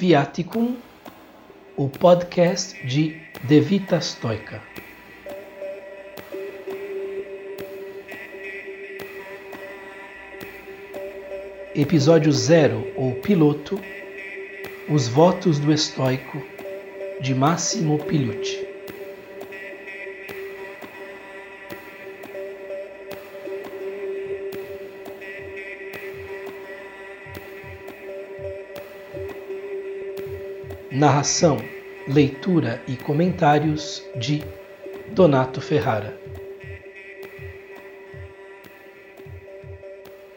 Viaticum, o podcast de De Vita Stoica. Episódio 0, ou piloto, Os Votos do Estoico, de Massimo Pigliucci. Narração, leitura e comentários de Donato Ferrara.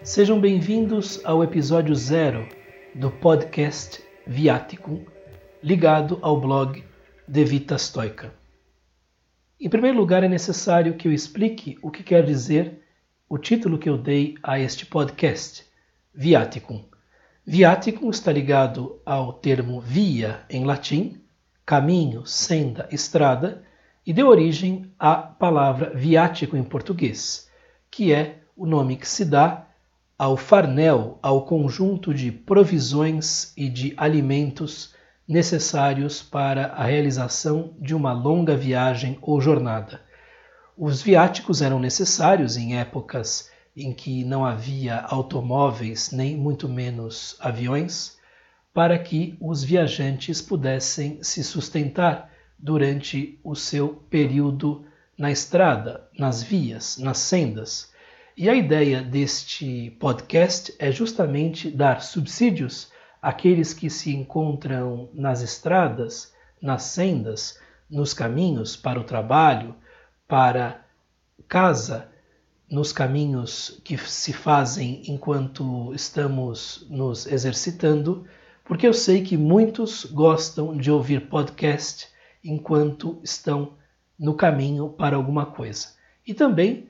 Sejam bem-vindos ao episódio zero do podcast Viaticum, ligado ao blog De Vita Stoica. Em primeiro lugar, é necessário que eu explique o que quer dizer o título que eu dei a este podcast, Viaticum. Viaticum está ligado ao termo via em latim, caminho, senda, estrada, e deu origem à palavra viático em português, que é o nome que se dá ao farnel, ao conjunto de provisões e de alimentos necessários para a realização de uma longa viagem ou jornada. Os viáticos eram necessários em épocas em que não havia automóveis nem muito menos aviões, para que os viajantes pudessem se sustentar durante o seu período na estrada, nas vias, nas sendas. E a ideia deste podcast é justamente dar subsídios àqueles que se encontram nas estradas, nas sendas, nos caminhos para o trabalho, para casa, nos caminhos que se fazem enquanto estamos nos exercitando, porque eu sei que muitos gostam de ouvir podcast enquanto estão no caminho para alguma coisa. E também,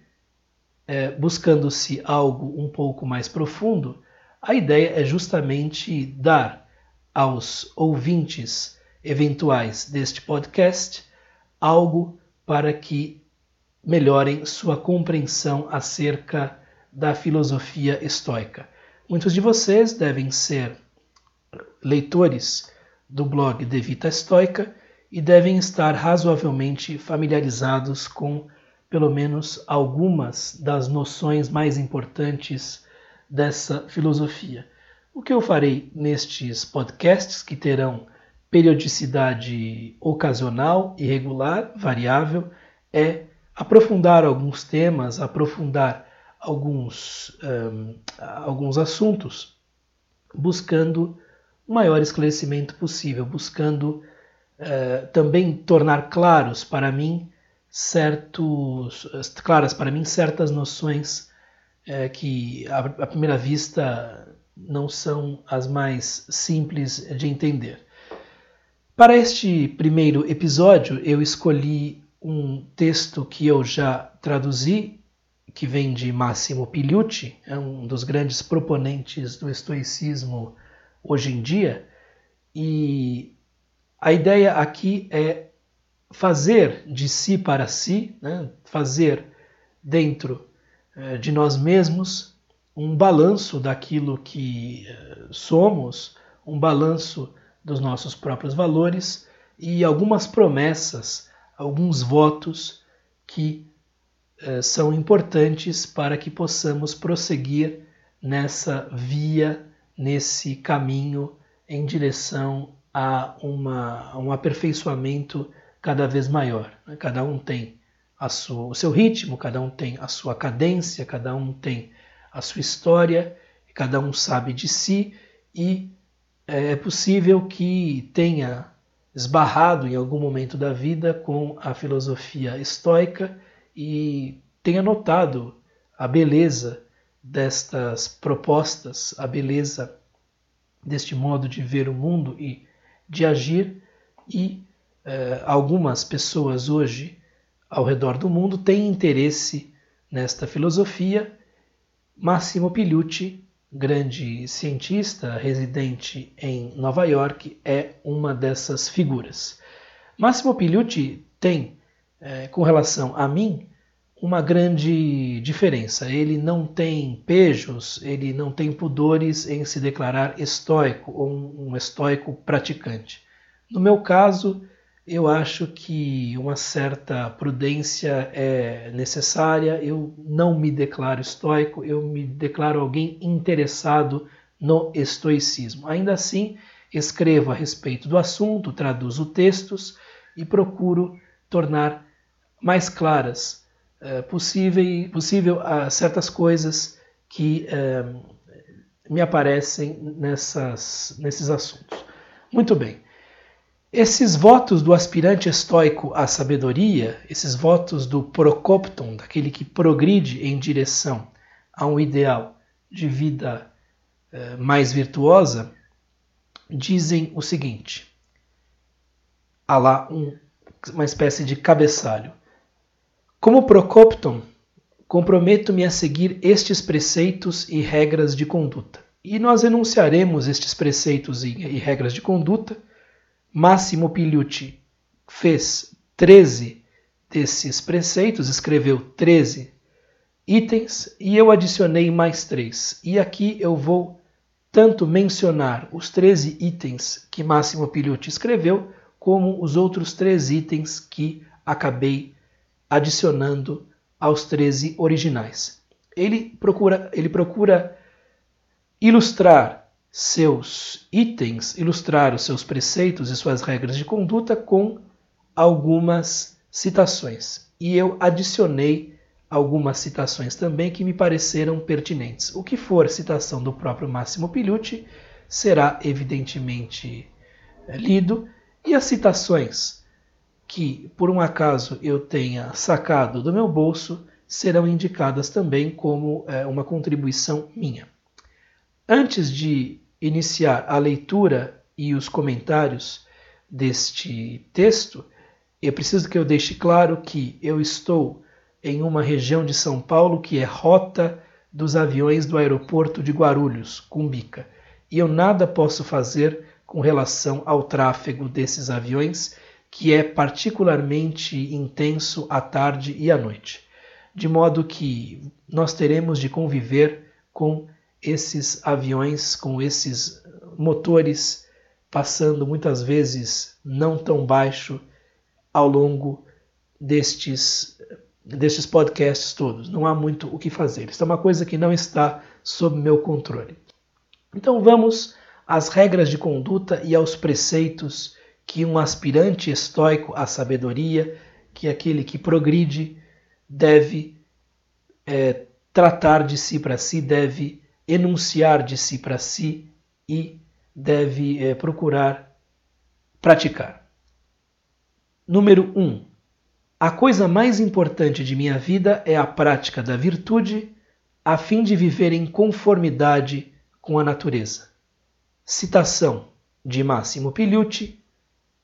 é, buscando-se algo um pouco mais profundo, a ideia é justamente dar aos ouvintes eventuais deste podcast algo para que melhorem sua compreensão acerca da filosofia estoica. Muitos de vocês devem ser leitores do blog De Vita Estoica e devem estar razoavelmente familiarizados com pelo menos algumas das noções mais importantes dessa filosofia. O que eu farei nestes podcasts, que terão periodicidade ocasional, irregular, variável, é aprofundar alguns temas, aprofundar alguns, um, alguns assuntos, buscando o maior esclarecimento possível, buscando uh, também tornar claros para mim certos, claras para mim certas noções uh, que à, à primeira vista não são as mais simples de entender. Para este primeiro episódio, eu escolhi um texto que eu já traduzi, que vem de Massimo Pigliucci, é um dos grandes proponentes do estoicismo hoje em dia, e a ideia aqui é fazer de si para si, né? fazer dentro eh, de nós mesmos um balanço daquilo que eh, somos, um balanço dos nossos próprios valores e algumas promessas alguns votos que eh, são importantes para que possamos prosseguir nessa via, nesse caminho em direção a, uma, a um aperfeiçoamento cada vez maior. Né? Cada um tem sua, o seu ritmo, cada um tem a sua cadência, cada um tem a sua história, cada um sabe de si e eh, é possível que tenha esbarrado em algum momento da vida com a filosofia estoica e tenha notado a beleza destas propostas, a beleza deste modo de ver o mundo e de agir, e eh, algumas pessoas hoje ao redor do mundo têm interesse nesta filosofia. Massimo Pigliucci grande cientista residente em Nova York, é uma dessas figuras. Massimo Pigliucci tem, é, com relação a mim, uma grande diferença. Ele não tem pejos, ele não tem pudores em se declarar estoico ou um estoico praticante. No meu caso, eu acho que uma certa prudência é necessária. Eu não me declaro estoico, eu me declaro alguém interessado no estoicismo. Ainda assim, escrevo a respeito do assunto, traduzo textos e procuro tornar mais claras é, possível, possível a certas coisas que é, me aparecem nessas, nesses assuntos. Muito bem. Esses votos do aspirante estoico à sabedoria, esses votos do procopton, daquele que progride em direção a um ideal de vida eh, mais virtuosa, dizem o seguinte: há lá um, uma espécie de cabeçalho. Como Procopton, comprometo-me a seguir estes preceitos e regras de conduta. E nós enunciaremos estes preceitos e, e regras de conduta Massimo Pigliucci fez 13 desses preceitos, escreveu 13 itens e eu adicionei mais três. E aqui eu vou tanto mencionar os 13 itens que Massimo Pigliucci escreveu, como os outros três itens que acabei adicionando aos 13 originais. Ele procura, ele procura ilustrar seus itens, ilustrar os seus preceitos e suas regras de conduta com algumas citações. E eu adicionei algumas citações também que me pareceram pertinentes. O que for citação do próprio Máximo Pigliucci será evidentemente eh, lido, e as citações que por um acaso eu tenha sacado do meu bolso serão indicadas também como é, uma contribuição minha. Antes de iniciar a leitura e os comentários deste texto, é preciso que eu deixe claro que eu estou em uma região de São Paulo que é rota dos aviões do aeroporto de Guarulhos, Cumbica, e eu nada posso fazer com relação ao tráfego desses aviões, que é particularmente intenso à tarde e à noite. De modo que nós teremos de conviver com esses aviões com esses motores passando muitas vezes não tão baixo ao longo destes, destes podcasts todos. Não há muito o que fazer. Isso é uma coisa que não está sob meu controle. Então vamos às regras de conduta e aos preceitos que um aspirante estoico à sabedoria, que é aquele que progride, deve é, tratar de si para si, deve enunciar de si para si e deve é, procurar praticar. Número 1. Um, a coisa mais importante de minha vida é a prática da virtude, a fim de viver em conformidade com a natureza. Citação de Máximo Pigliucci,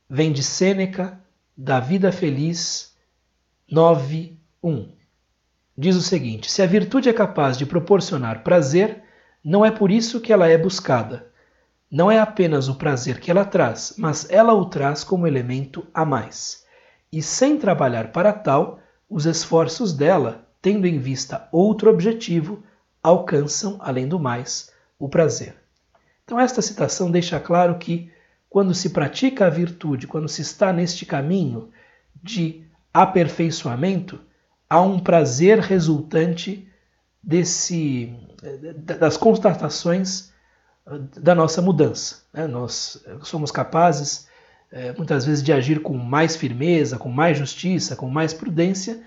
vem de Sêneca, da Vida Feliz 9.1. Diz o seguinte: Se a virtude é capaz de proporcionar prazer, não é por isso que ela é buscada. Não é apenas o prazer que ela traz, mas ela o traz como elemento a mais. E sem trabalhar para tal, os esforços dela, tendo em vista outro objetivo, alcançam, além do mais, o prazer. Então, esta citação deixa claro que, quando se pratica a virtude, quando se está neste caminho de aperfeiçoamento, há um prazer resultante desse das constatações ah, da nossa mudança. Né? Nós somos capazes, eh, muitas vezes, de agir com mais firmeza, com mais justiça, com mais prudência,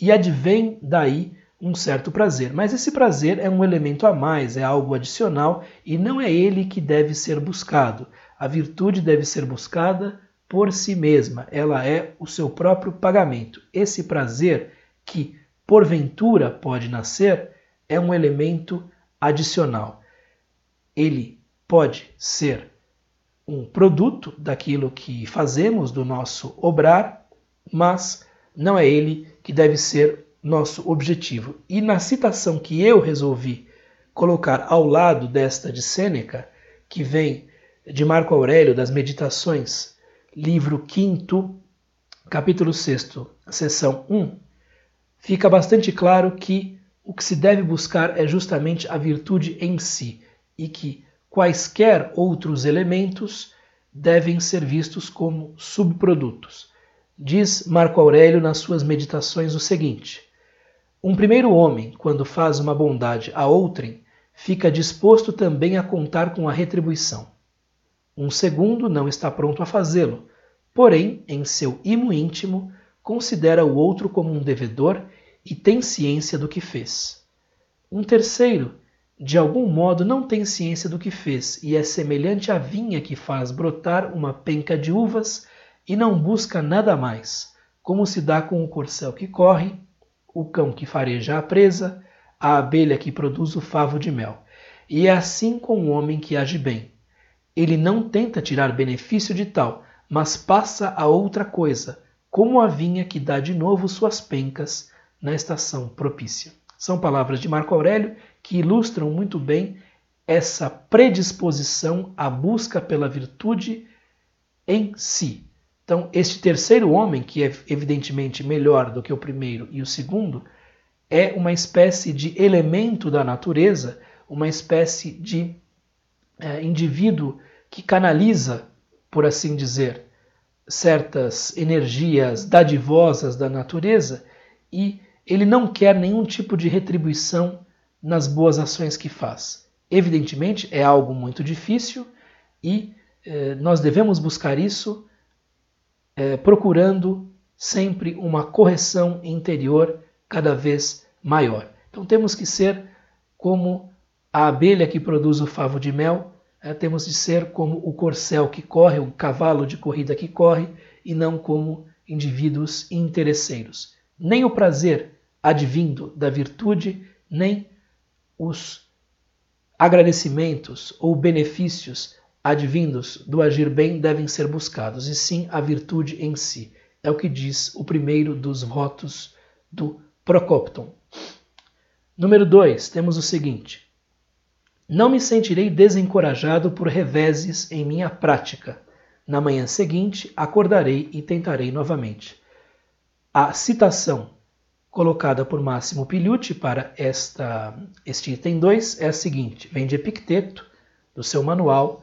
e advém daí um certo prazer. Mas esse prazer é um elemento a mais, é algo adicional e não é ele que deve ser buscado. A virtude deve ser buscada por si mesma, ela é o seu próprio pagamento. Esse prazer que porventura pode nascer é um elemento adicional. Ele pode ser um produto daquilo que fazemos, do nosso obrar, mas não é ele que deve ser nosso objetivo. E na citação que eu resolvi colocar ao lado desta de Sêneca, que vem de Marco Aurélio, das Meditações, livro 5, capítulo 6, seção 1, fica bastante claro que o que se deve buscar é justamente a virtude em si e que quaisquer outros elementos devem ser vistos como subprodutos. Diz Marco Aurélio nas suas meditações o seguinte: Um primeiro homem, quando faz uma bondade a outrem, fica disposto também a contar com a retribuição. Um segundo não está pronto a fazê-lo, porém, em seu imo íntimo, considera o outro como um devedor e tem ciência do que fez. Um terceiro, de algum modo, não tem ciência do que fez e é semelhante à vinha que faz brotar uma penca de uvas e não busca nada mais, como se dá com o corcel que corre, o cão que fareja a presa, a abelha que produz o favo de mel. E é assim com o homem que age bem. Ele não tenta tirar benefício de tal, mas passa a outra coisa, como a vinha que dá de novo suas pencas na estação propícia. São palavras de Marco Aurélio que ilustram muito bem essa predisposição à busca pela virtude em si. Então, este terceiro homem, que é evidentemente melhor do que o primeiro e o segundo, é uma espécie de elemento da natureza, uma espécie de é, indivíduo que canaliza, por assim dizer, certas energias dadivosas da natureza e ele não quer nenhum tipo de retribuição nas boas ações que faz. Evidentemente, é algo muito difícil e eh, nós devemos buscar isso eh, procurando sempre uma correção interior cada vez maior. Então temos que ser como a abelha que produz o favo de mel, é, temos de ser como o corcel que corre, o cavalo de corrida que corre, e não como indivíduos interesseiros. Nem o prazer advindo da virtude, nem os agradecimentos ou benefícios advindos do agir bem devem ser buscados, e sim a virtude em si. É o que diz o primeiro dos votos do Procopton. Número 2, temos o seguinte: Não me sentirei desencorajado por reveses em minha prática. Na manhã seguinte, acordarei e tentarei novamente. A citação colocada por Máximo Pigliucci para esta, este item 2 é a seguinte: vem de Epicteto, do seu manual,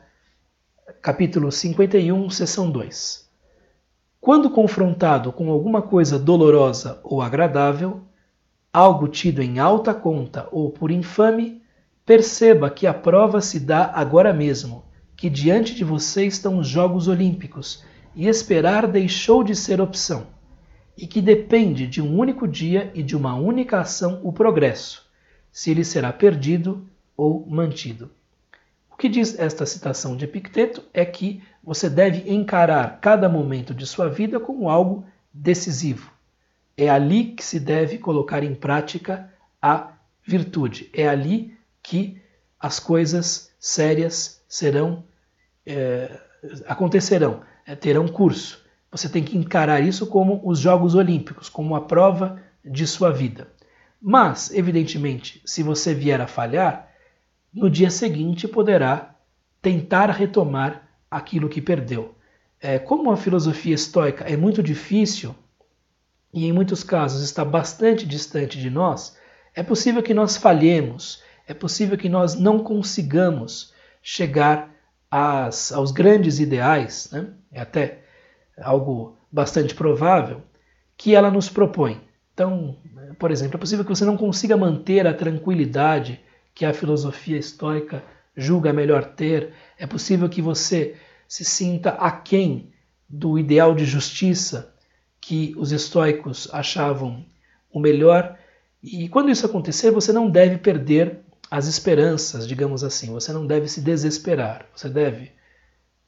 capítulo 51, seção 2. Quando confrontado com alguma coisa dolorosa ou agradável, algo tido em alta conta ou por infame, perceba que a prova se dá agora mesmo, que diante de você estão os Jogos Olímpicos e esperar deixou de ser opção, e que depende de um único dia e de uma única ação o progresso, se ele será perdido ou mantido. O que diz esta citação de Epicteto é que você deve encarar cada momento de sua vida como algo decisivo é ali que se deve colocar em prática a virtude. É ali que as coisas sérias serão é, acontecerão, é, terão curso. Você tem que encarar isso como os Jogos Olímpicos, como a prova de sua vida. Mas, evidentemente, se você vier a falhar, no dia seguinte poderá tentar retomar aquilo que perdeu. É, como a filosofia estoica é muito difícil e em muitos casos está bastante distante de nós, é possível que nós falhemos, é possível que nós não consigamos chegar às, aos grandes ideais, né? é até algo bastante provável, que ela nos propõe. Então, por exemplo, é possível que você não consiga manter a tranquilidade que a filosofia estoica julga melhor ter, é possível que você se sinta aquém do ideal de justiça que os estoicos achavam o melhor. E quando isso acontecer, você não deve perder as esperanças, digamos assim. Você não deve se desesperar. Você deve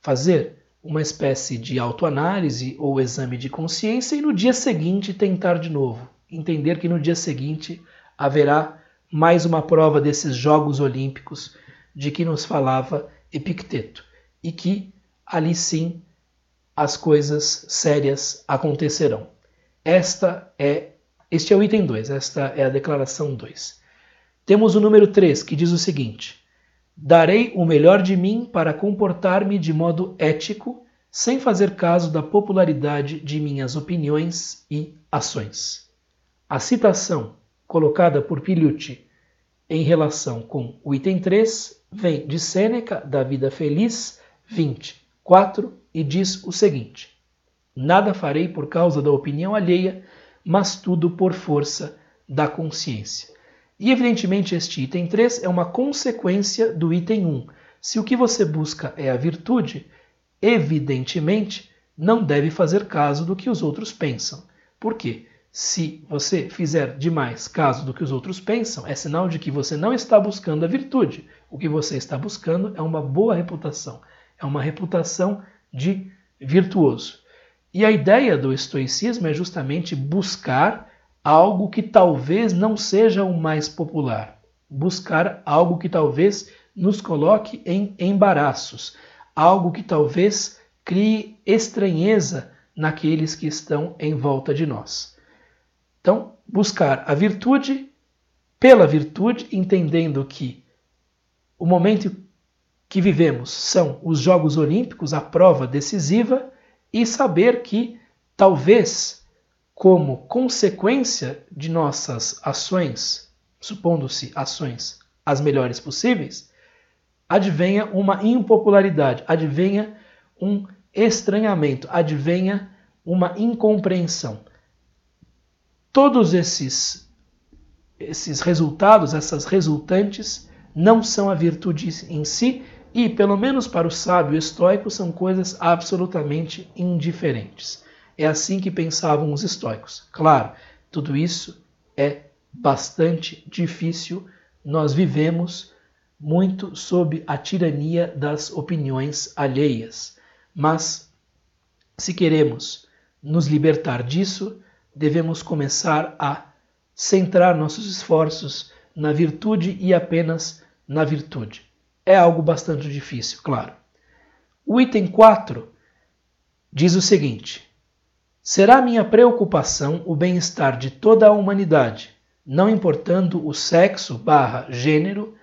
fazer uma espécie de autoanálise ou exame de consciência e no dia seguinte tentar de novo. Entender que no dia seguinte haverá mais uma prova desses Jogos Olímpicos de que nos falava Epicteto e que ali sim as coisas sérias acontecerão. Esta é este é o item 2, esta é a declaração 2. Temos o número 3, que diz o seguinte: Darei o melhor de mim para comportar-me de modo ético, sem fazer caso da popularidade de minhas opiniões e ações. A citação colocada por Pigliucci em relação com o item 3 vem de Sêneca, da Vida Feliz, 24, e diz o seguinte: Nada farei por causa da opinião alheia, mas tudo por força da consciência. E evidentemente este item 3 é uma consequência do item 1. Se o que você busca é a virtude, evidentemente não deve fazer caso do que os outros pensam. Por quê? Se você fizer demais caso do que os outros pensam, é sinal de que você não está buscando a virtude. O que você está buscando é uma boa reputação, é uma reputação de virtuoso. E a ideia do estoicismo é justamente buscar algo que talvez não seja o mais popular, buscar algo que talvez nos coloque em embaraços, algo que talvez crie estranheza naqueles que estão em volta de nós. Então, buscar a virtude pela virtude, entendendo que o momento que vivemos são os Jogos Olímpicos, a prova decisiva, e saber que talvez, como consequência de nossas ações, supondo-se ações as melhores possíveis, advenha uma impopularidade, advenha um estranhamento, advenha uma incompreensão todos esses, esses resultados, essas resultantes, não são a virtude em si e, pelo menos para o sábio estoico, são coisas absolutamente indiferentes. É assim que pensavam os estoicos. Claro, tudo isso é bastante difícil. Nós vivemos muito sob a tirania das opiniões alheias. Mas, se queremos nos libertar disso, devemos começar a centrar nossos esforços na virtude e apenas na virtude. É algo bastante difícil, claro. O item 4 diz o seguinte: Será minha preocupação o bem-estar de toda a humanidade, não importando o sexo barra gênero,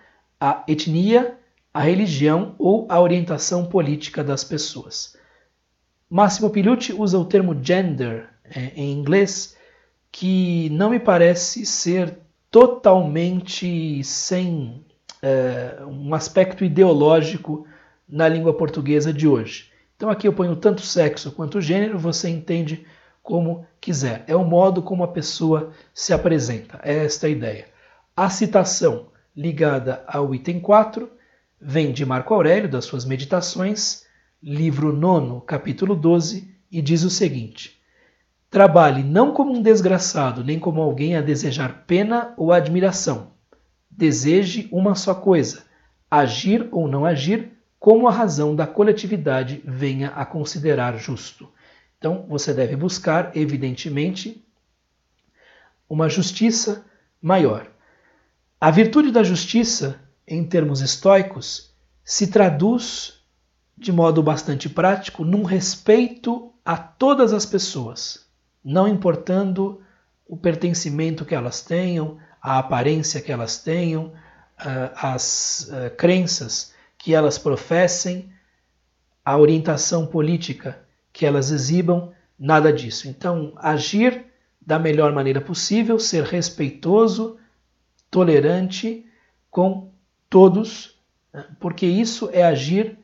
a etnia, a religião ou a orientação política das pessoas. Massimo Pigliucci usa o termo gender é, em inglês que não me parece ser totalmente sem é, um aspecto ideológico na língua portuguesa de hoje. Então aqui eu ponho tanto sexo quanto gênero, você entende como quiser. É o modo como a pessoa se apresenta. É esta a ideia. A citação ligada ao item 4 vem de Marco Aurélio, das suas Meditações, livro 9, capítulo 12, e diz o seguinte: Trabalhe não como um desgraçado, nem como alguém a desejar pena ou admiração. Deseje uma só coisa: agir ou não agir como a razão da coletividade venha a considerar justo. Então, você deve buscar, evidentemente, uma justiça maior. A virtude da justiça, em termos estoicos, se traduz de modo bastante prático num respeito a todas as pessoas, não importando o pertencimento que elas tenham, a aparência que elas tenham, as crenças que elas professem, a orientação política que elas exibam, nada disso. Então, agir da melhor maneira possível, ser respeitoso, tolerante com todos, né? porque isso é agir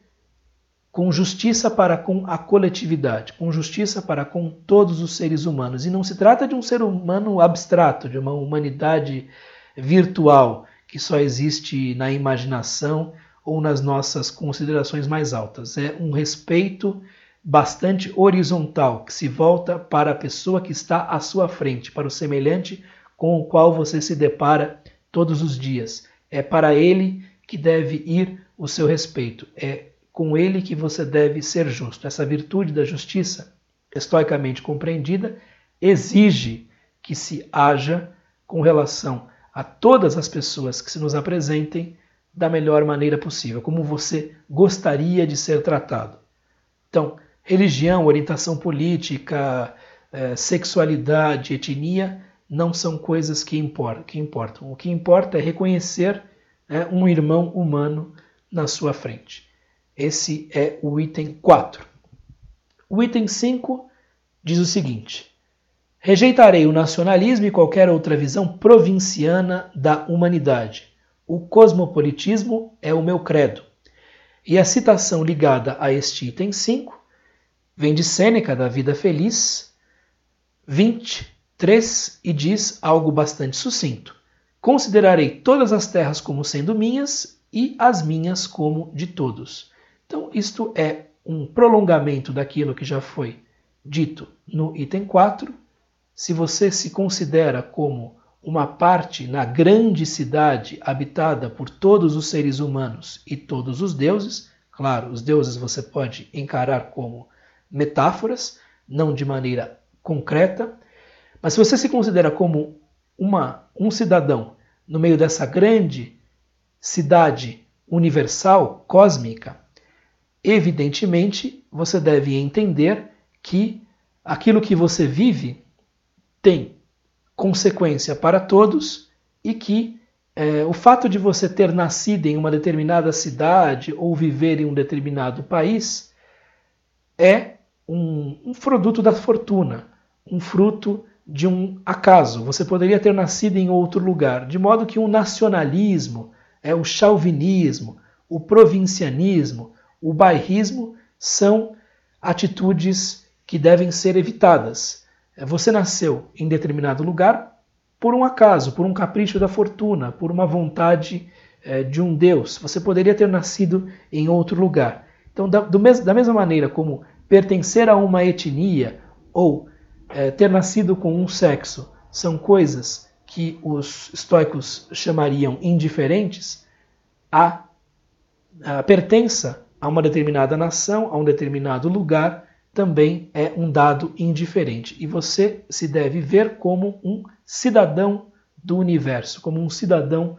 com justiça para com a coletividade, com justiça para com todos os seres humanos. E não se trata de um ser humano abstrato, de uma humanidade virtual que só existe na imaginação ou nas nossas considerações mais altas. É um respeito bastante horizontal que se volta para a pessoa que está à sua frente, para o semelhante com o qual você se depara todos os dias. É para ele que deve ir o seu respeito. É com ele que você deve ser justo. Essa virtude da justiça, estoicamente compreendida, exige que se haja com relação a todas as pessoas que se nos apresentem da melhor maneira possível, como você gostaria de ser tratado. Então, religião, orientação política, eh, sexualidade, etnia não são coisas que importam. O que importa é reconhecer né, um irmão humano na sua frente. Esse é o item 4. O item 5 diz o seguinte: Rejeitarei o nacionalismo e qualquer outra visão provinciana da humanidade. O cosmopolitismo é o meu credo. E a citação ligada a este item 5 vem de Sêneca, da Vida Feliz, 23, e diz algo bastante sucinto. Considerarei todas as terras como sendo minhas e as minhas como de todos. Então, isto é um prolongamento daquilo que já foi dito no item 4. Se você se considera como uma parte na grande cidade habitada por todos os seres humanos e todos os deuses, claro, os deuses você pode encarar como metáforas, não de maneira concreta, mas se você se considera como uma, um cidadão no meio dessa grande cidade universal, cósmica, evidentemente você deve entender que aquilo que você vive tem consequência para todos e que é, o fato de você ter nascido em uma determinada cidade ou viver em um determinado país é um, um produto da fortuna, um fruto de um acaso. Você poderia ter nascido em outro lugar, de modo que o nacionalismo, é o chauvinismo, o provincianismo, o bairrismo são atitudes que devem ser evitadas. É, você nasceu em determinado lugar por um acaso, por um capricho da fortuna, por uma vontade é, de um Deus. Você poderia ter nascido em outro lugar. Então, da, mes da mesma maneira como pertencer a uma etnia ou é, ter nascido com um sexo são coisas que os estoicos chamariam indiferentes, a, a pertença a uma determinada nação, a um determinado lugar, também é um dado indiferente. E você se deve ver como um cidadão do universo, como um cidadão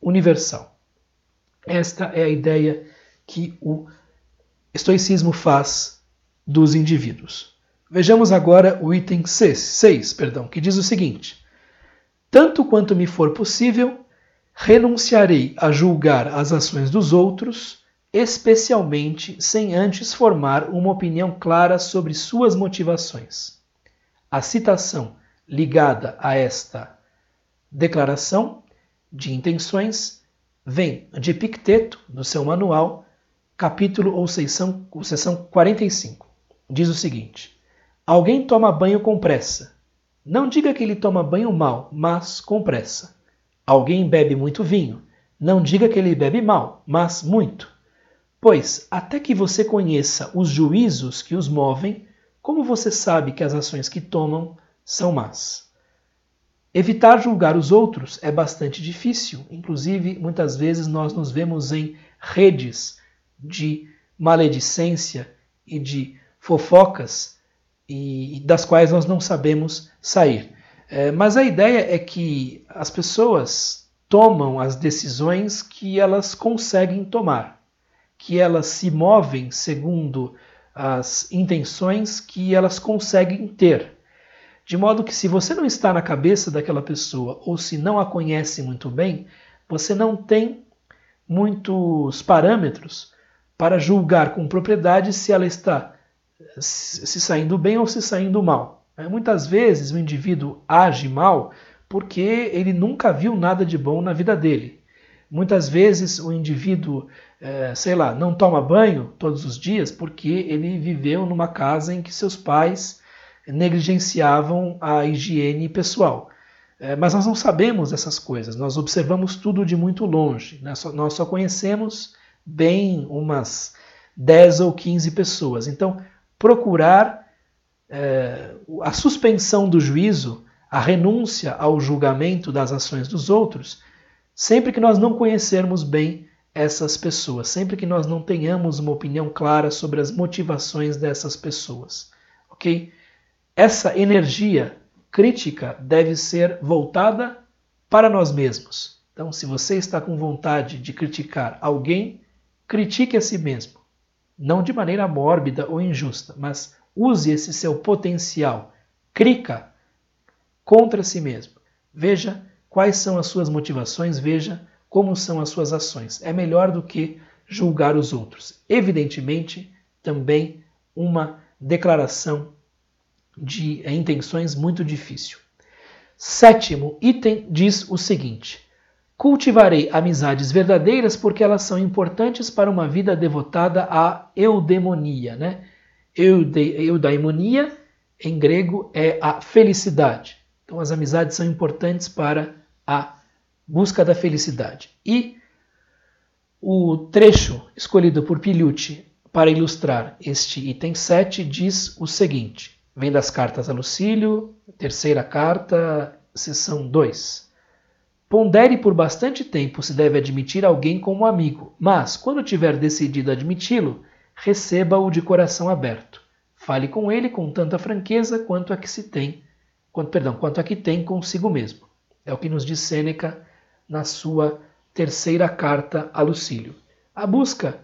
universal. Esta é a ideia que o estoicismo faz dos indivíduos. Vejamos agora o item 6, 6 perdão, que diz o seguinte: Tanto quanto me for possível, renunciarei a julgar as ações dos outros, especialmente sem antes formar uma opinião clara sobre suas motivações. A citação ligada a esta declaração de intenções vem de Epicteto, no seu manual, capítulo ou seção, seção 45 diz o seguinte: Alguém toma banho com pressa. Não diga que ele toma banho mal, mas com pressa. Alguém bebe muito vinho. Não diga que ele bebe mal, mas muito. Pois, até que você conheça os juízos que os movem, como você sabe que as ações que tomam são más? Evitar julgar os outros é bastante difícil, inclusive muitas vezes nós nos vemos em redes de maledicência e de fofocas e das quais nós não sabemos sair. É, mas a ideia é que as pessoas tomam as decisões que elas conseguem tomar, que elas se movem segundo as intenções que elas conseguem ter. De modo que, se você não está na cabeça daquela pessoa ou se não a conhece muito bem, você não tem muitos parâmetros para julgar com propriedade se ela está se saindo bem ou se saindo mal. É, muitas vezes o indivíduo age mal porque ele nunca viu nada de bom na vida dele. Muitas vezes o indivíduo, é, sei lá, não toma banho todos os dias porque ele viveu numa casa em que seus pais negligenciavam a higiene pessoal. É, mas nós não sabemos essas coisas, nós observamos tudo de muito longe. Né? nós só conhecemos bem umas 10 ou 15 pessoas. Então, procurar é, a suspensão do juízo, a renúncia ao julgamento das ações dos outros, sempre que nós não conhecermos bem essas pessoas, sempre que nós não tenhamos uma opinião clara sobre as motivações dessas pessoas, ok? Essa energia crítica deve ser voltada para nós mesmos. Então, se você está com vontade de criticar alguém, critique a si mesmo não de maneira mórbida ou injusta, mas use esse seu potencial, crica contra si mesmo. Veja quais são as suas motivações, veja como são as suas ações. É melhor do que julgar os outros. Evidentemente, também uma declaração de intenções muito difícil. Sétimo item diz o seguinte: Cultivarei amizades verdadeiras porque elas são importantes para uma vida devotada à eudemonia. Né? Eudaimonia, em grego, é a felicidade. Então, as amizades são importantes para a busca da felicidade. E o trecho escolhido por Piliucci para ilustrar este item 7 diz o seguinte: vem das cartas a Lucílio, terceira carta, seção 2. Pondere por bastante tempo se deve admitir alguém como amigo, mas, quando tiver decidido admiti-lo, receba-o de coração aberto. Fale com ele com tanta franqueza quanto a que se tem, quanto, perdão, quanto a que tem consigo mesmo. É o que nos diz Sêneca na sua terceira carta a Lucílio. A busca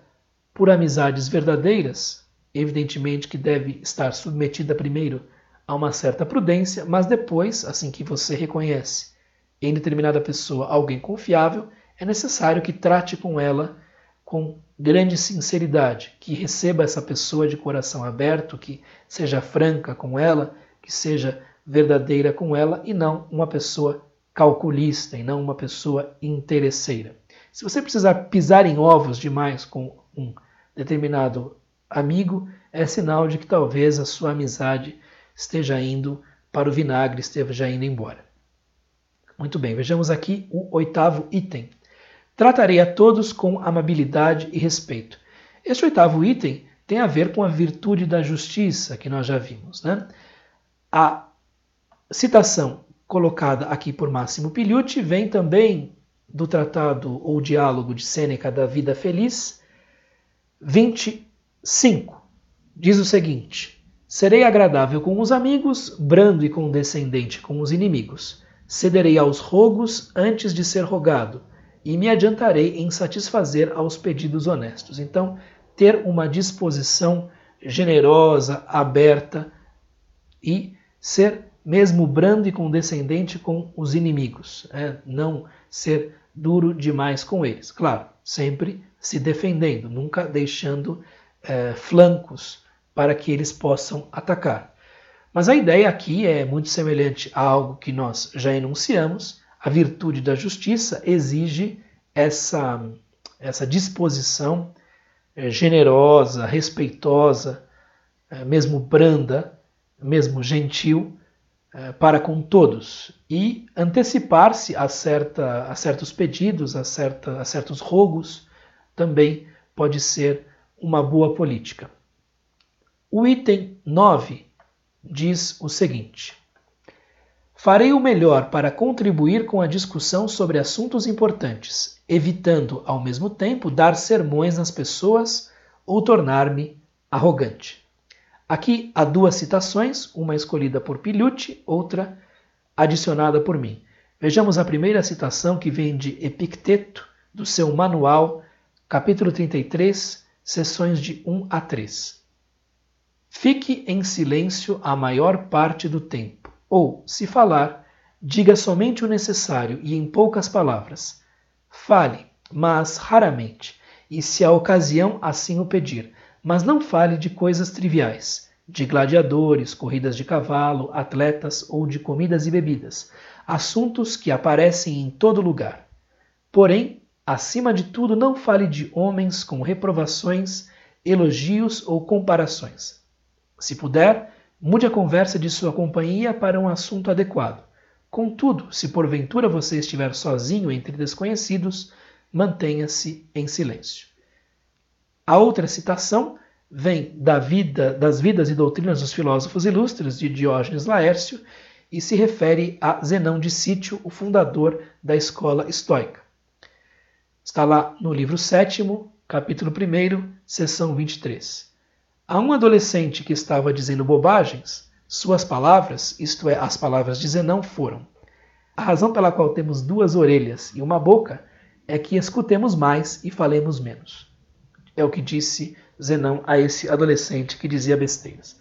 por amizades verdadeiras, evidentemente que deve estar submetida primeiro a uma certa prudência, mas depois, assim que você reconhece em determinada pessoa alguém confiável, é necessário que trate com ela com grande sinceridade, que receba essa pessoa de coração aberto, que seja franca com ela, que seja verdadeira com ela e não uma pessoa calculista e não uma pessoa interesseira. Se você precisar pisar em ovos demais com um determinado amigo, é sinal de que talvez a sua amizade esteja indo para o vinagre, esteja indo embora. Muito bem, vejamos aqui o oitavo item. Tratarei a todos com amabilidade e respeito. Este oitavo item tem a ver com a virtude da justiça, que nós já vimos. Né? A citação colocada aqui por Máximo Piliucci vem também do tratado ou diálogo de Sêneca da Vida Feliz, 25 diz o seguinte: Serei agradável com os amigos, brando e condescendente com os inimigos. Cederei aos rogos antes de ser rogado, e me adiantarei em satisfazer aos pedidos honestos. Então, ter uma disposição generosa, aberta e ser mesmo brando e condescendente com os inimigos, é, não ser duro demais com eles. Claro, sempre se defendendo, nunca deixando é, flancos para que eles possam atacar. Mas a ideia aqui é muito semelhante a algo que nós já enunciamos. A virtude da justiça exige essa, essa disposição é, generosa, respeitosa, é, mesmo branda, mesmo gentil, para com todos e antecipar-se a, a certos pedidos, a, certa, a certos rogos também pode ser uma boa política. O item 9 diz o seguinte: Farei o melhor para contribuir com a discussão sobre assuntos importantes, evitando ao mesmo tempo dar sermões nas pessoas ou tornar-me arrogante. Aqui há duas citações, uma escolhida por Piliucci, outra adicionada por mim. Vejamos a primeira citação que vem de Epicteto, do seu manual capítulo 33, sessões de 1 a 3. Fique em silêncio a maior parte do tempo, ou, se falar, diga somente o necessário e em poucas palavras. Fale, mas raramente, e se a ocasião assim o pedir, mas não fale de coisas triviais, de gladiadores, corridas de cavalo, atletas ou de comidas e bebidas, assuntos que aparecem em todo lugar. Porém, Acima de tudo, não fale de homens com reprovações, elogios ou comparações. Se puder, mude a conversa de sua companhia para um assunto adequado. Contudo, se porventura você estiver sozinho entre desconhecidos, mantenha-se em silêncio. A outra citação vem da vida, das vidas e doutrinas dos filósofos ilustres de Diógenes Laércio e se refere a Zenão de Sítio, o fundador da escola estoica. Está lá no livro 7, capítulo 1, seção 23. A um adolescente que estava dizendo bobagens, suas palavras, isto é, as palavras de Zenão, foram: A razão pela qual temos duas orelhas e uma boca é que escutemos mais e falemos menos. É o que disse Zenão a esse adolescente que dizia besteiras.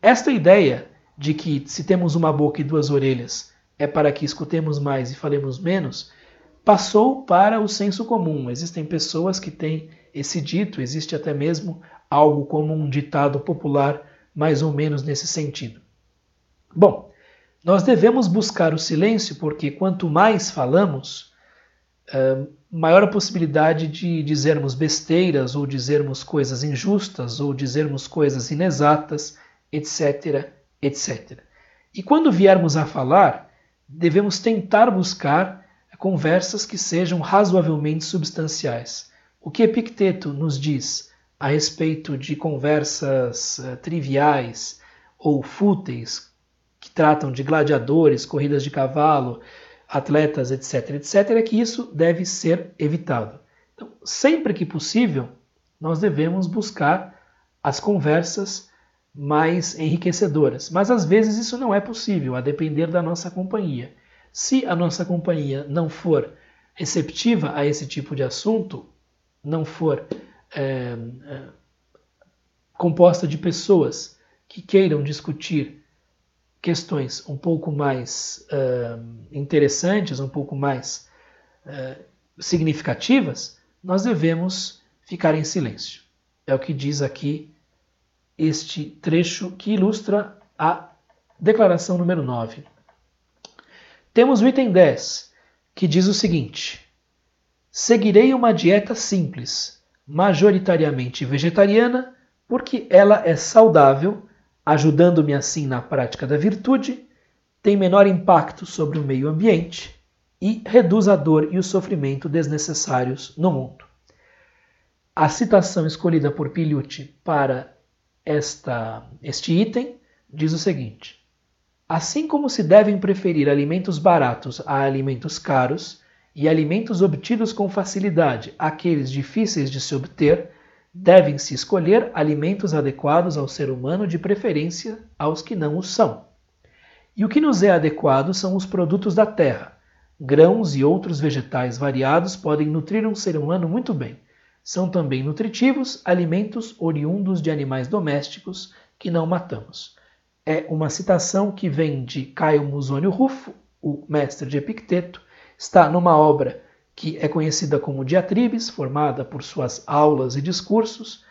Esta ideia de que se temos uma boca e duas orelhas é para que escutemos mais e falemos menos passou para o senso comum. Existem pessoas que têm esse dito, existe até mesmo algo como um ditado popular mais ou menos nesse sentido. Bom, nós devemos buscar o silêncio porque quanto mais falamos, maior a possibilidade de dizermos besteiras ou dizermos coisas injustas ou dizermos coisas inexatas, etc, etc. E quando viermos a falar, devemos tentar buscar conversas que sejam razoavelmente substanciais. O que Epicteto nos diz a respeito de conversas uh, triviais ou fúteis que tratam de gladiadores, corridas de cavalo, atletas, etc., etc., é que isso deve ser evitado. Então, sempre que possível, nós devemos buscar as conversas mais enriquecedoras. Mas às vezes isso não é possível, a depender da nossa companhia. Se a nossa companhia não for receptiva a esse tipo de assunto, não for é, é, composta de pessoas que queiram discutir questões um pouco mais uh, interessantes, um pouco mais uh, significativas, nós devemos ficar em silêncio. É o que diz aqui este trecho que ilustra a declaração número 9. Temos o item 10, que diz o seguinte: Seguirei uma dieta simples, majoritariamente vegetariana, porque ela é saudável ajudando-me assim na prática da virtude, tem menor impacto sobre o meio ambiente e reduz a dor e o sofrimento desnecessários no mundo. A citação escolhida por Piliucci para esta, este item diz o seguinte: Assim como se devem preferir alimentos baratos a alimentos caros e alimentos obtidos com facilidade àqueles difíceis de se obter, devem-se escolher alimentos adequados ao ser humano, de preferência aos que não o são. E o que nos é adequado são os produtos da terra. Grãos e outros vegetais variados podem nutrir um ser humano muito bem. São também nutritivos alimentos oriundos de animais domésticos que não matamos. É uma citação que vem de Caio Musônio Rufo, o mestre de Epicteto, está numa obra que é conhecida como diatribes, formada por suas aulas e discursos.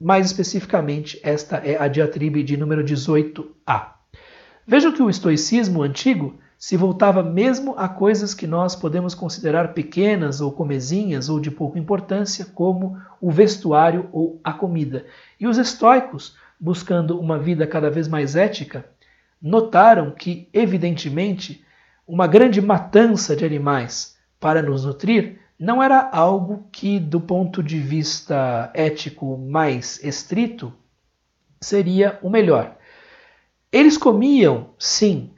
Mais especificamente, esta é a diatribe de número 18a. Vejam que o estoicismo antigo se voltava mesmo a coisas que nós podemos considerar pequenas ou comezinhas ou de pouca importância, como o vestuário ou a comida. E os estoicos, buscando uma vida cada vez mais ética, notaram que, evidentemente, uma grande matança de animais para nos nutrir não era algo que, do ponto de vista ético mais estrito, seria o melhor. Eles comiam, sim,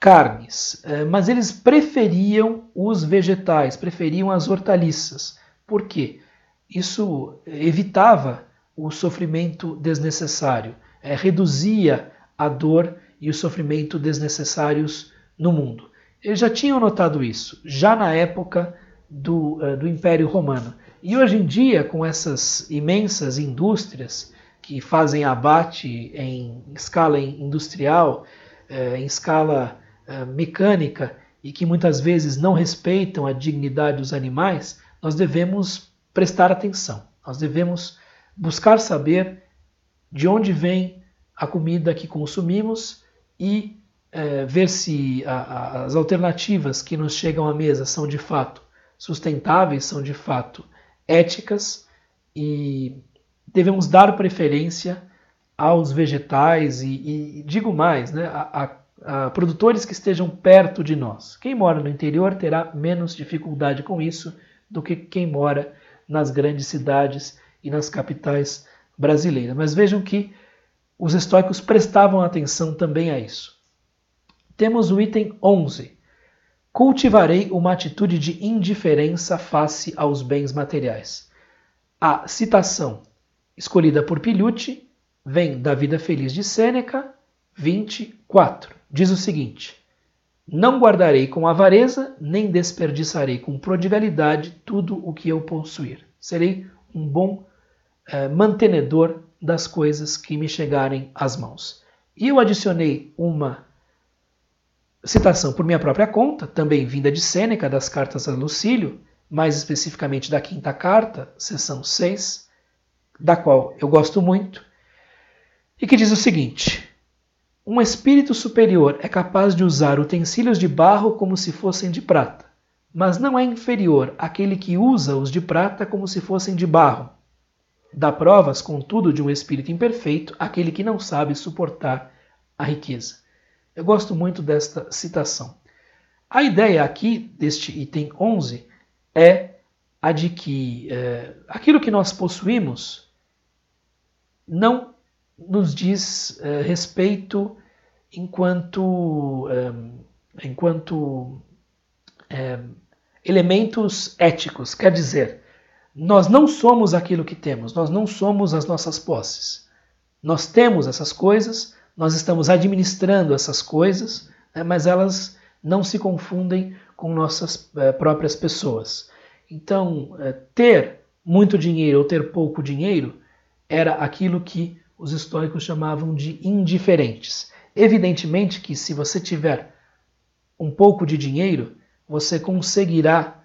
carnes, eh, mas eles preferiam os vegetais, preferiam as hortaliças. Por quê? Isso evitava o sofrimento desnecessário, eh, reduzia a dor e o sofrimento desnecessários no mundo. Eles já tinham notado isso, já na época do, uh, do Império Romano. E hoje em dia, com essas imensas indústrias que fazem abate em escala industrial, uh, em escala uh, mecânica, e que muitas vezes não respeitam a dignidade dos animais, nós devemos prestar atenção. Nós devemos buscar saber de onde vem a comida que consumimos e é, ver se a, a, as alternativas que nos chegam à mesa são de fato sustentáveis, são de fato éticas e devemos dar preferência aos vegetais e, e digo mais, né, a, a, produtores que estejam perto de nós. Quem mora no interior terá menos dificuldade com isso do que quem mora nas grandes cidades e nas capitais brasileiras. Mas vejam que os estoicos prestavam atenção também a isso. Temos o item 11. Cultivarei uma atitude de indiferença face aos bens materiais. A citação escolhida por Piliucci vem da Vida Feliz de Sêneca 24. Diz o seguinte: Não guardarei com avareza, nem desperdiçarei com prodigalidade tudo o que eu possuir. Serei um bom eh, mantenedor das coisas que me chegarem às mãos. E eu adicionei uma Citação por minha própria conta, também vinda de Sêneca, das cartas a Lucílio, mais especificamente da quinta carta, seção 6, da qual eu gosto muito, e que diz o seguinte: Um espírito superior é capaz de usar utensílios de barro como se fossem de prata, mas não é inferior àquele que usa os de prata como se fossem de barro. Dá provas, contudo, de um espírito imperfeito aquele que não sabe suportar a riqueza. Eu gosto muito desta citação. A ideia aqui deste item 11 é a de que é, aquilo que nós possuímos não nos diz é, respeito enquanto, é, enquanto é, elementos éticos. Quer dizer, nós não somos aquilo que temos, nós não somos as nossas posses. Nós temos essas coisas, nós estamos administrando essas coisas, né, mas elas não se confundem com nossas é, próprias pessoas. Então, é, ter muito dinheiro ou ter pouco dinheiro era aquilo que os estoicos chamavam de indiferentes. Evidentemente que se você tiver um pouco de dinheiro, você conseguirá,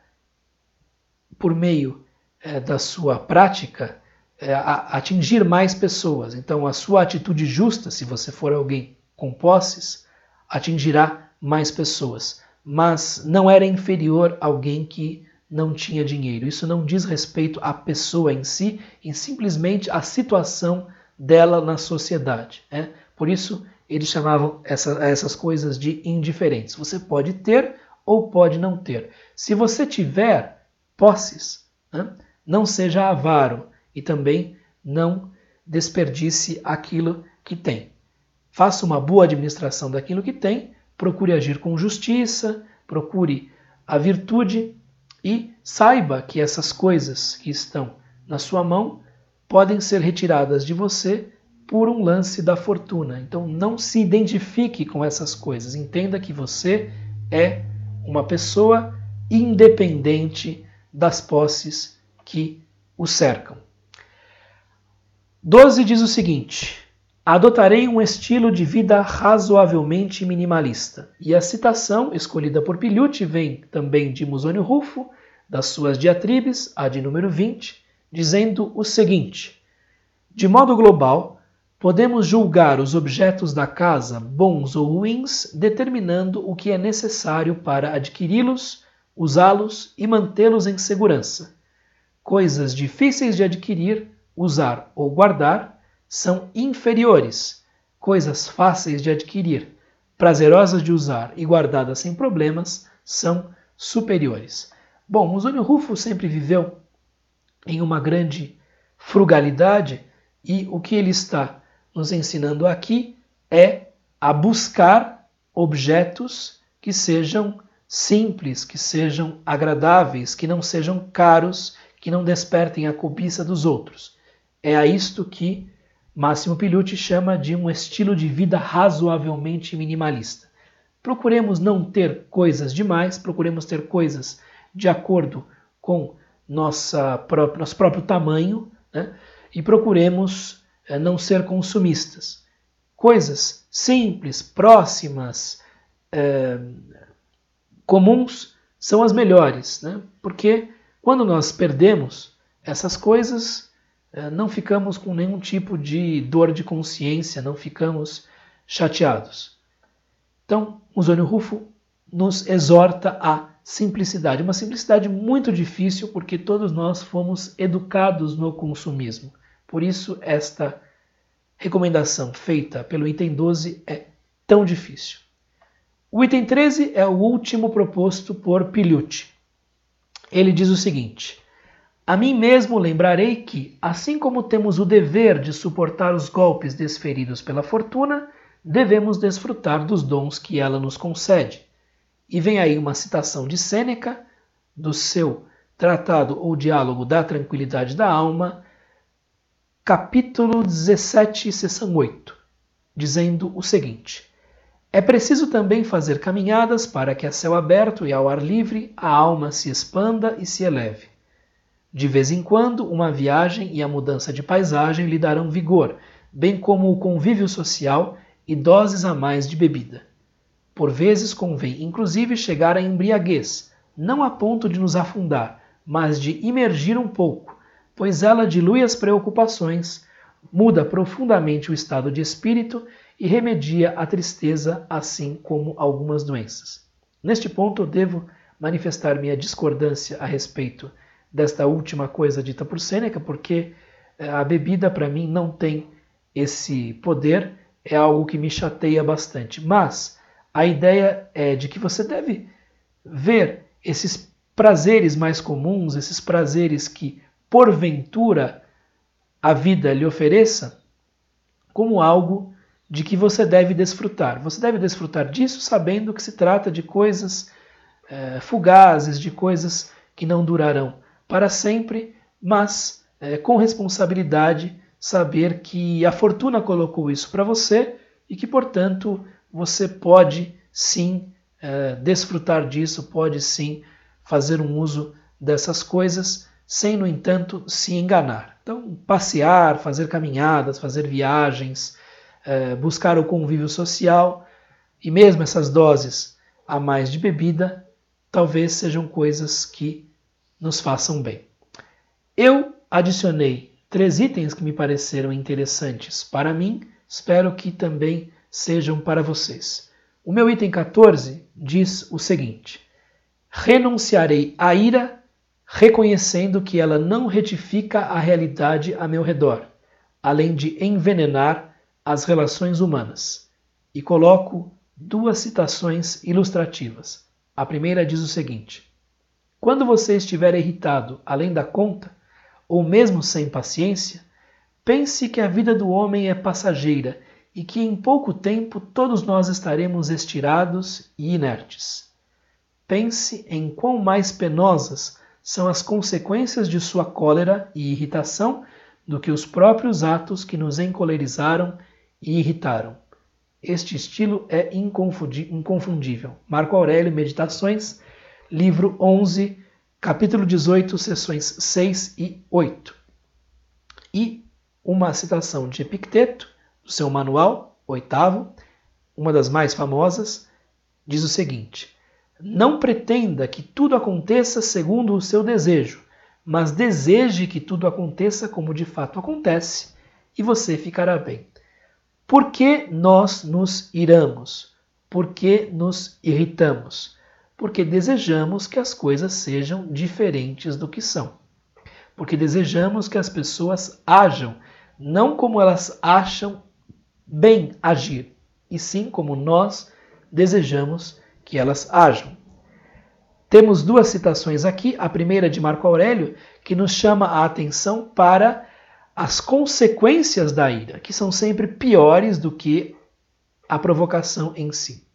por meio é, da sua prática, é, atingir mais pessoas. Então, a sua atitude justa, se você for alguém com posses, atingirá mais pessoas. Mas não era inferior a alguém que não tinha dinheiro. Isso não diz respeito à pessoa em si, e simplesmente à situação dela na sociedade. Né? Por isso, eles chamavam essa, essas coisas de indiferentes. Você pode ter ou pode não ter. Se você tiver posses, né? não seja avaro e também não desperdice aquilo que tem. Faça uma boa administração daquilo que tem, procure agir com justiça, procure a virtude e saiba que essas coisas que estão na sua mão podem ser retiradas de você por um lance da fortuna. Então não se identifique com essas coisas. Entenda que você é uma pessoa independente das posses que o cercam. 12 diz o seguinte: Adotarei um estilo de vida razoavelmente minimalista. E a citação escolhida por Piliucci vem também de Musônio Rufo, das suas diatribes, a de número 20, dizendo o seguinte: De modo global, podemos julgar os objetos da casa, bons ou ruins, determinando o que é necessário para adquiri-los, usá-los e mantê-los em segurança. Coisas difíceis de adquirir, usar ou guardar são inferiores, coisas fáceis de adquirir, prazerosas de usar e guardadas sem problemas, são superiores. Bom, Musônio Rufo sempre viveu em uma grande frugalidade e o que ele está nos ensinando aqui é a buscar objetos que sejam simples, que sejam agradáveis, que não sejam caros, que não despertem a cobiça dos outros. É a isto que Máximo Pigliucci chama de um estilo de vida razoavelmente minimalista. Procuremos não ter coisas demais, procuremos ter coisas de acordo com nossa nosso próprio tamanho né? e procuremos é, não ser consumistas. Coisas simples, próximas, é, comuns são as melhores, né? porque quando nós perdemos essas coisas, não ficamos com nenhum tipo de dor de consciência, não ficamos chateados. Então, o Zônio Rufo nos exorta à simplicidade, uma simplicidade muito difícil porque todos nós fomos educados no consumismo. Por isso, esta recomendação feita pelo item 12 é tão difícil. O item 13 é o último proposto por Piliucci. Ele diz o seguinte: a mim mesmo lembrarei que, assim como temos o dever de suportar os golpes desferidos pela fortuna, devemos desfrutar dos dons que ela nos concede. E vem aí uma citação de Sêneca, do seu Tratado ou Diálogo da Tranquilidade da Alma, capítulo 17, seção 8, dizendo o seguinte: É preciso também fazer caminhadas para que a céu aberto e ao ar livre a alma se expanda e se eleve. De vez em quando, uma viagem e a mudança de paisagem lhe darão vigor, bem como o convívio social e doses a mais de bebida. Por vezes convém, inclusive, chegar à embriaguez, não a ponto de nos afundar, mas de imergir um pouco, pois ela dilui as preocupações, muda profundamente o estado de espírito e remedia a tristeza, assim como algumas doenças. Neste ponto, devo manifestar minha discordância a respeito desta última coisa dita por Sêneca, porque eh, a bebida para mim não tem esse poder, é algo que me chateia bastante. Mas a ideia é de que você deve ver esses prazeres mais comuns, esses prazeres que porventura a vida lhe ofereça, como algo de que você deve desfrutar. Você deve desfrutar disso sabendo que se trata de coisas é, fugazes, de coisas que não durarão para sempre, mas é, com responsabilidade saber que a fortuna colocou isso para você e que, portanto, você pode sim é, desfrutar disso, pode sim fazer um uso dessas coisas, sem, no entanto, se enganar. Então, passear, fazer caminhadas, fazer viagens, é, buscar o convívio social e mesmo essas doses a mais de bebida, talvez sejam coisas que nos façam bem. Eu adicionei três itens que me pareceram interessantes para mim, espero que também sejam para vocês. O meu item 14 diz o seguinte: Renunciarei à ira, reconhecendo que ela não retifica a realidade a meu redor, além de envenenar as relações humanas. E coloco duas citações ilustrativas. A primeira diz o seguinte: Quando você estiver irritado além da conta, ou mesmo sem paciência, pense que a vida do homem é passageira e que em pouco tempo todos nós estaremos estirados e inertes. Pense em quão mais penosas são as consequências de sua cólera e irritação do que os próprios atos que nos encolerizaram e irritaram. Este estilo é inconfundível. Marco Aurélio, Meditações, livro 11, capítulo 18, sessões 6 e 8. E uma citação de Epicteto, do seu manual, oitavo, uma das mais famosas, diz o seguinte: Não pretenda que tudo aconteça segundo o seu desejo, mas deseje que tudo aconteça como de fato acontece, e você ficará bem. Por que nós nos iramos? Por que nos irritamos? Porque desejamos que as coisas sejam diferentes do que são. Porque desejamos que as pessoas ajam não como elas acham bem agir, e sim como nós desejamos que elas ajam. Temos duas citações aqui, a primeira de Marco Aurélio, que nos chama a atenção para as consequências da ira, que são sempre piores do que a provocação em si.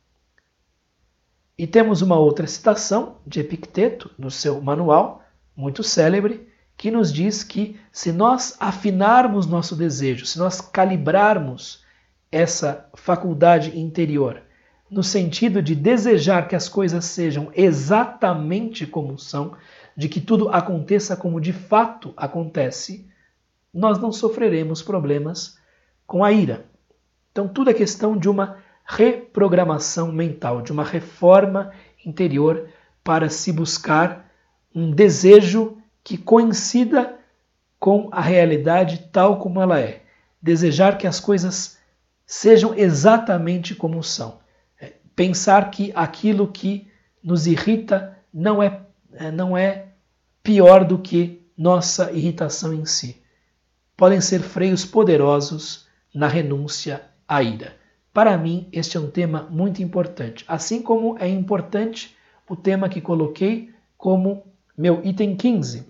E temos uma outra citação de Epicteto, no seu manual, muito célebre, que nos diz que se nós afinarmos nosso desejo, se nós calibrarmos essa faculdade interior, no sentido de desejar que as coisas sejam exatamente como são, de que tudo aconteça como de fato acontece, nós não sofreremos problemas com a ira. Então, tudo é questão de uma reprogramação mental, de uma reforma interior para se buscar um desejo que coincida com a realidade tal como ela é. Desejar que as coisas sejam exatamente como são. É, pensar que aquilo que nos irrita não é, é, não é pior do que nossa irritação em si. Podem ser freios poderosos na renúncia à ira. Para mim, este é um tema muito importante, assim como é importante o tema que coloquei como meu item 15,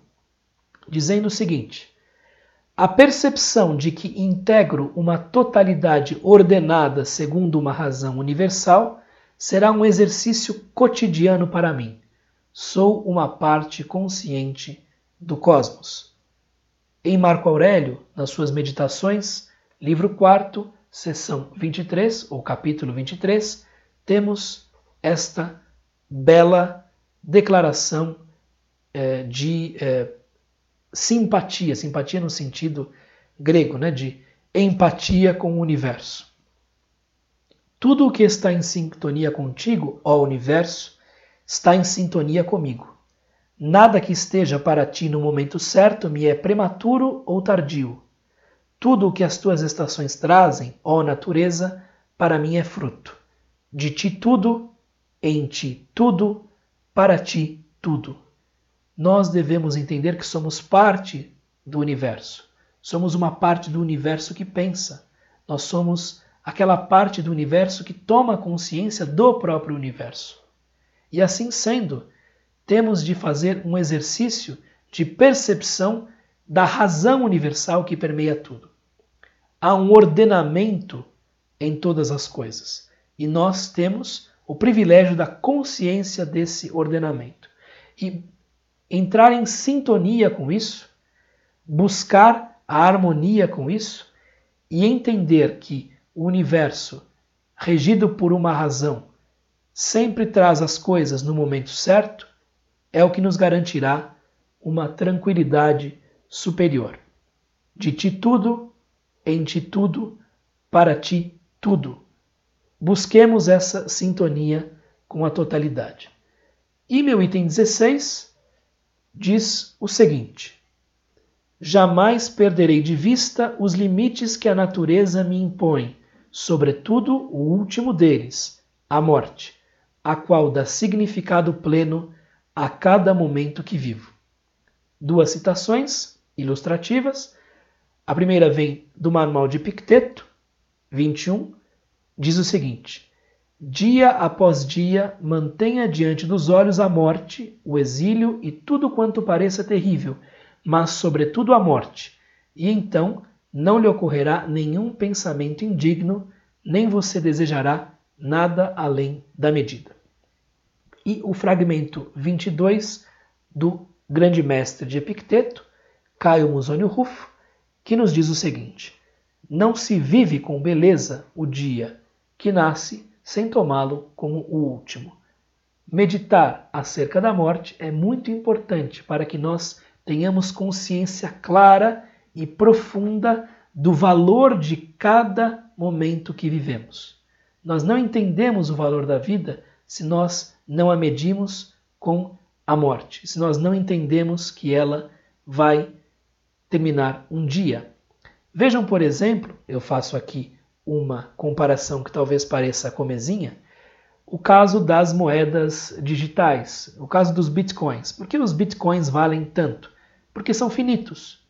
dizendo o seguinte: a percepção de que integro uma totalidade ordenada segundo uma razão universal será um exercício cotidiano para mim. Sou uma parte consciente do cosmos. Em Marco Aurélio, nas suas Meditações, livro 4, sessão 23, ou capítulo 23, temos esta bela declaração é, de é, simpatia, simpatia no sentido grego, né, de empatia com o universo. Tudo o que está em sintonia contigo, ó universo, está em sintonia comigo. Nada que esteja para ti no momento certo me é prematuro ou tardio. Tudo o que as tuas estações trazem, ó natureza, para mim é fruto. De ti tudo, em ti tudo, para ti tudo. Nós devemos entender que somos parte do universo. Somos uma parte do universo que pensa. Nós somos aquela parte do universo que toma consciência do próprio universo. E assim sendo, temos de fazer um exercício de percepção da razão universal que permeia tudo. Há um ordenamento em todas as coisas e nós temos o privilégio da consciência desse ordenamento. E entrar em sintonia com isso, buscar a harmonia com isso e entender que o universo, regido por uma razão, sempre traz as coisas no momento certo, é o que nos garantirá uma tranquilidade superior. De ti tudo, em ti tudo, para ti tudo. Busquemos essa sintonia com a totalidade. E meu item 16 diz o seguinte: Jamais perderei de vista os limites que a natureza me impõe, sobretudo o último deles, a morte, a qual dá significado pleno a cada momento que vivo. Duas citações ilustrativas. A primeira vem do Manual de Epicteto, 21, diz o seguinte: Dia após dia mantenha diante dos olhos a morte, o exílio e tudo quanto pareça terrível, mas sobretudo a morte, e então não lhe ocorrerá nenhum pensamento indigno, nem você desejará nada além da medida. E o fragmento 22 do grande mestre de Epicteto, Caio Musônio Rufo, que nos diz o seguinte: Não se vive com beleza o dia que nasce sem tomá-lo como o último. Meditar acerca da morte é muito importante para que nós tenhamos consciência clara e profunda do valor de cada momento que vivemos. Nós não entendemos o valor da vida se nós não a medimos com a morte, se nós não entendemos que ela vai terminar um dia. Vejam, por exemplo, eu faço aqui uma comparação que talvez pareça comezinha, o caso das moedas digitais, o caso dos bitcoins. Por que os bitcoins valem tanto? Porque são finitos.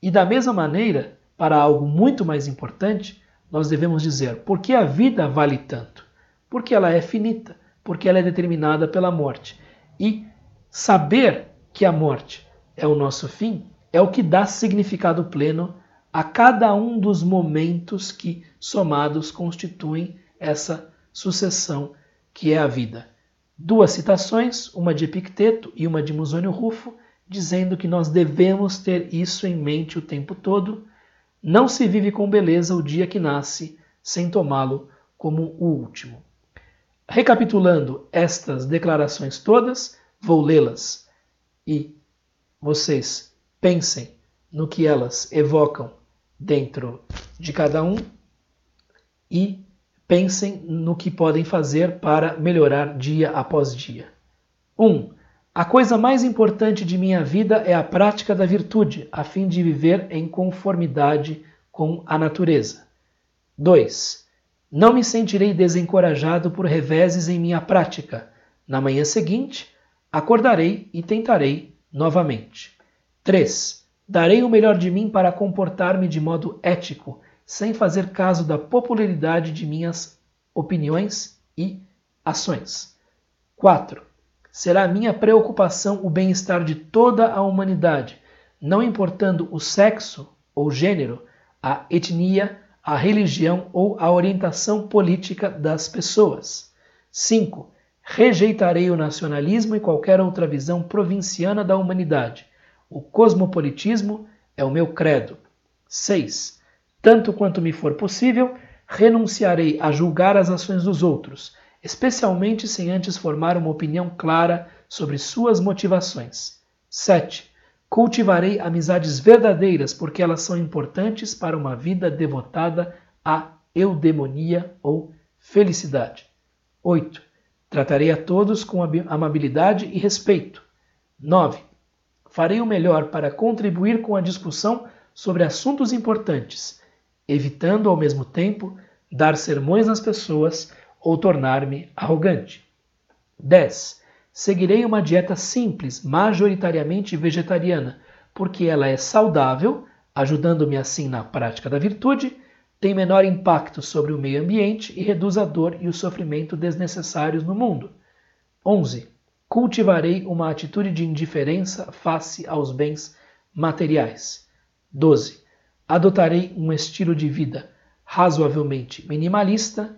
E da mesma maneira, para algo muito mais importante, nós devemos dizer por que a vida vale tanto? Porque ela é finita porque ela é determinada pela morte. E saber que a morte é o nosso fim é o que dá significado pleno a cada um dos momentos que, somados, constituem essa sucessão que é a vida. Duas citações, uma de Epicteto e uma de Musônio Rufo, dizendo que nós devemos ter isso em mente o tempo todo. Não se vive com beleza o dia que nasce, sem tomá-lo como o último. Recapitulando estas declarações todas, vou lê-las e vocês pensem no que elas evocam dentro de cada um e pensem no que podem fazer para melhorar dia após dia. 1. Um, a coisa mais importante de minha vida é a prática da virtude, a fim de viver em conformidade com a natureza. 2. Não me sentirei desencorajado por reveses em minha prática. Na manhã seguinte, acordarei e tentarei novamente. 3. Darei o melhor de mim para comportar-me de modo ético, sem fazer caso da popularidade de minhas opiniões e ações. 4. Será minha preocupação o bem-estar de toda a humanidade, não importando o sexo ou gênero, a etnia, a religião ou a orientação política das pessoas. 5. Rejeitarei o nacionalismo e qualquer outra visão provinciana da humanidade. O cosmopolitismo é o meu credo. 6. Tanto quanto me for possível, renunciarei a julgar as ações dos outros, especialmente sem antes formar uma opinião clara sobre suas motivações. 7. Cultivarei amizades verdadeiras, porque elas são importantes para uma vida devotada à eudemonia ou felicidade. 8. Tratarei a todos com amabilidade e respeito. 9. Farei o melhor para contribuir com a discussão sobre assuntos importantes, evitando ao mesmo tempo dar sermões nas pessoas ou tornar-me arrogante. 10. Seguirei uma dieta simples, majoritariamente vegetariana, porque ela é saudável, ajudando-me assim na prática da virtude, tem menor impacto sobre o meio ambiente e reduz a dor e o sofrimento desnecessários no mundo. 11. Cultivarei uma atitude de indiferença face aos bens materiais. 12. Adotarei um estilo de vida razoavelmente minimalista.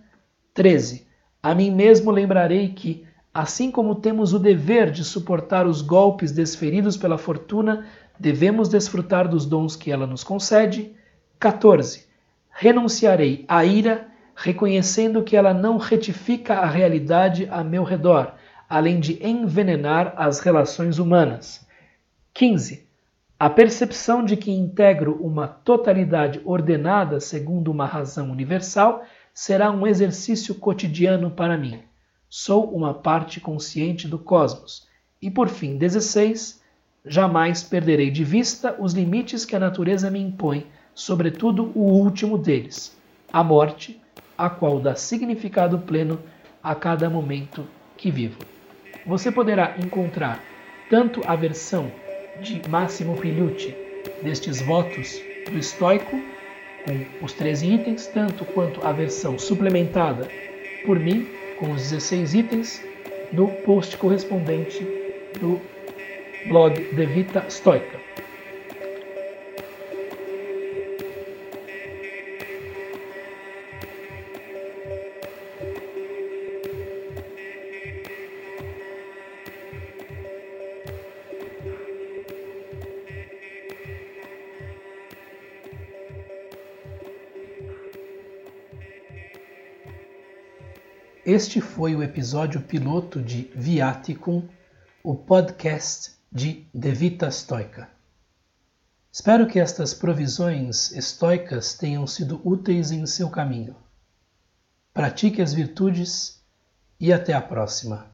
13. A mim mesmo lembrarei que, assim como temos o dever de suportar os golpes desferidos pela fortuna, devemos desfrutar dos dons que ela nos concede. 14. Renunciarei à ira, reconhecendo que ela não retifica a realidade a meu redor, além de envenenar as relações humanas. 15. A percepção de que integro uma totalidade ordenada segundo uma razão universal será um exercício cotidiano para mim. Sou uma parte consciente do cosmos. E por fim, 16. Jamais perderei de vista os limites que a natureza me impõe, sobretudo o último deles, a morte, a qual dá significado pleno a cada momento que vivo. Você poderá encontrar tanto a versão de Máximo Pigliucci destes votos do estoico, com os 13 itens, tanto quanto a versão suplementada por mim, com os 16 itens, no post correspondente do blog De Vita Stoica. Este foi o episódio piloto de Viaticum, o podcast de De Vita Stoica. Espero que estas provisões estoicas tenham sido úteis em seu caminho. Pratique as virtudes e até a próxima.